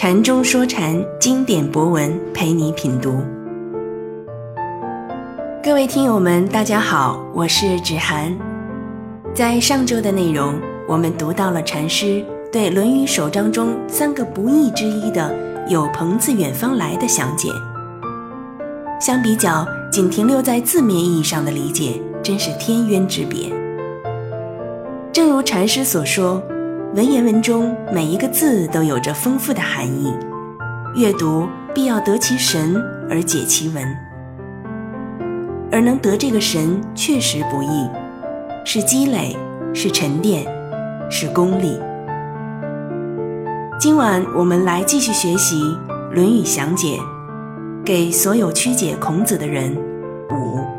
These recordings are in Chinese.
禅中说禅，经典博文陪你品读。各位听友们，大家好，我是芷涵。在上周的内容，我们读到了禅师对《论语》首章中三个不义之一的“有朋自远方来”的详解。相比较，仅停留在字面意义上的理解，真是天渊之别。正如禅师所说。文言文中每一个字都有着丰富的含义，阅读必要得其神而解其文，而能得这个神确实不易，是积累，是沉淀，是功力。今晚我们来继续学习《论语详解》，给所有曲解孔子的人五。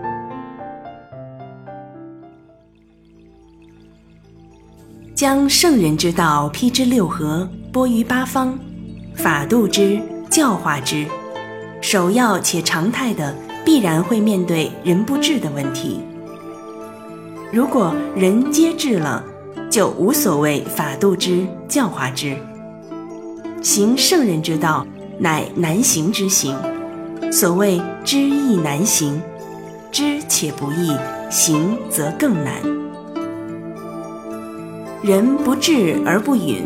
将圣人之道披之六合，播于八方，法度之，教化之，首要且常态的，必然会面对人不治的问题。如果人皆治了，就无所谓法度之，教化之。行圣人之道，乃难行之行。所谓知易难行，知且不易，行则更难。人不智而不允，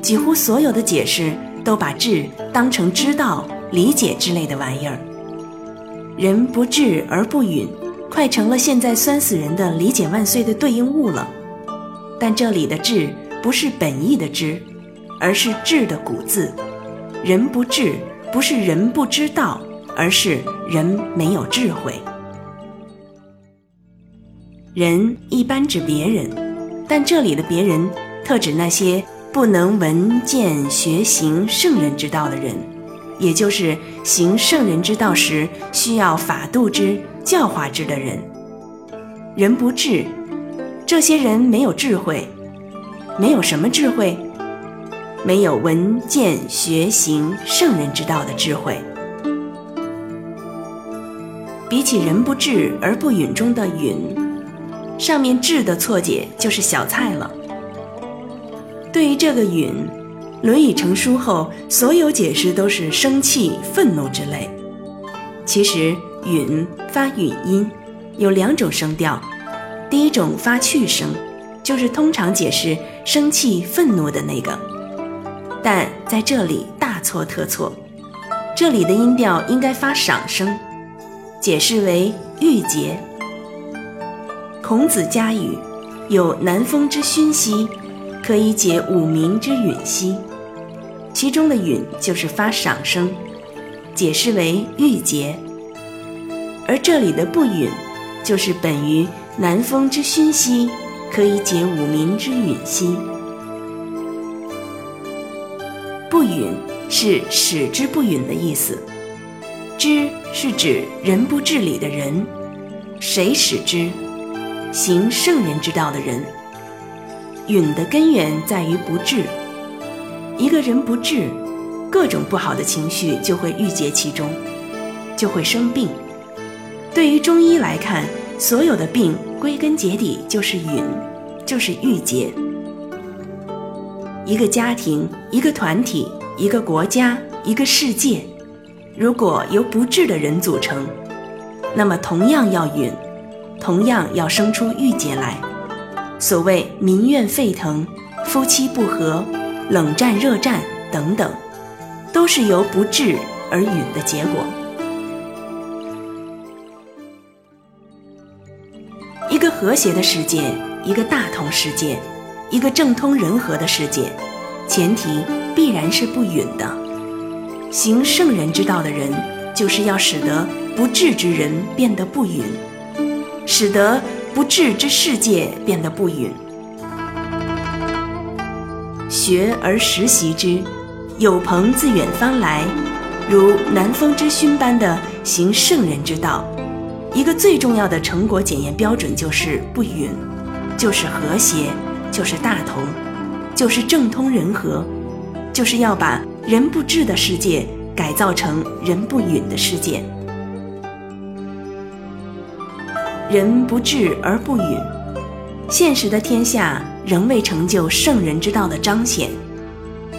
几乎所有的解释都把智当成知道、理解之类的玩意儿。人不智而不允，快成了现在酸死人的“理解万岁”的对应物了。但这里的智不是本意的知，而是智的古字。人不智，不是人不知道，而是人没有智慧。人一般指别人。但这里的别人，特指那些不能闻见学行圣人之道的人，也就是行圣人之道时需要法度之、教化之的人。人不智，这些人没有智慧，没有什么智慧，没有闻见学行圣人之道的智慧。比起人不智而不允中的允。上面“智”的错解就是小菜了。对于这个“允”，《论语》成书后，所有解释都是生气、愤怒之类。其实“允”发允音，有两种声调，第一种发去声，就是通常解释生气、愤怒的那个。但在这里大错特错，这里的音调应该发赏声，解释为郁结。孔子家语有南风之熏兮，可以解五民之允兮。其中的允就是发赏声，解释为郁结。而这里的不允，就是本于南风之熏兮，可以解五民之允兮。不允是使之不允的意思，之是指人不治理的人，谁使之？行圣人之道的人，允的根源在于不治。一个人不治，各种不好的情绪就会郁结其中，就会生病。对于中医来看，所有的病归根结底就是允，就是郁结。一个家庭、一个团体、一个国家、一个世界，如果由不治的人组成，那么同样要允。同样要生出郁结来，所谓民怨沸腾、夫妻不和、冷战热战等等，都是由不治而允的结果。一个和谐的世界，一个大同世界，一个正通人和的世界，前提必然是不允的。行圣人之道的人，就是要使得不治之人变得不允。使得不治之世界变得不允。学而时习之，有朋自远方来，如南风之熏般的行圣人之道。一个最重要的成果检验标准就是不允，就是和谐，就是大同，就是正通人和，就是要把人不治的世界改造成人不允的世界。人不智而不允，现实的天下仍未成就圣人之道的彰显。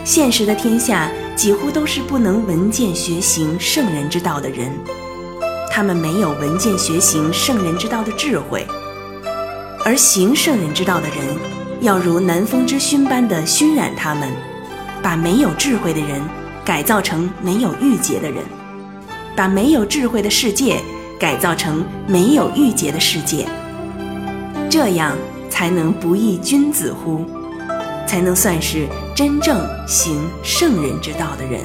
现实的天下几乎都是不能闻见学行圣人之道的人，他们没有闻见学行圣人之道的智慧，而行圣人之道的人，要如南风之熏般的熏染他们，把没有智慧的人改造成没有欲结的人，把没有智慧的世界改造成没有欲结的世界，这样才能不亦君子乎？才能算是真正行圣人之道的人。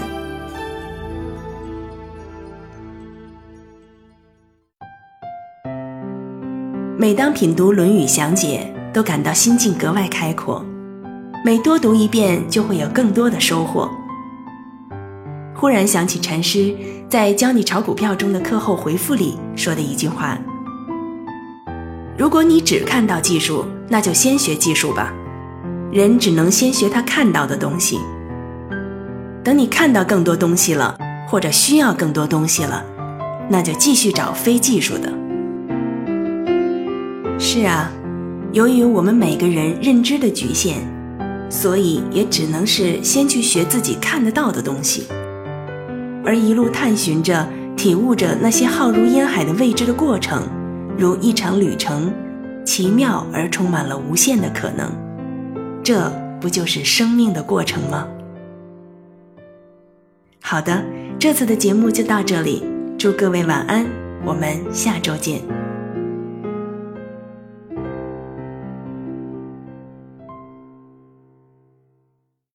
每当品读《论语》详解，都感到心境格外开阔。每多读一遍，就会有更多的收获。忽然想起禅师在《教你炒股票》中的课后回复里说的一句话：“如果你只看到技术，那就先学技术吧。”人只能先学他看到的东西。等你看到更多东西了，或者需要更多东西了，那就继续找非技术的。是啊，由于我们每个人认知的局限，所以也只能是先去学自己看得到的东西，而一路探寻着、体悟着那些浩如烟海的未知的过程，如一场旅程，奇妙而充满了无限的可能。这不就是生命的过程吗？好的，这次的节目就到这里，祝各位晚安，我们下周见。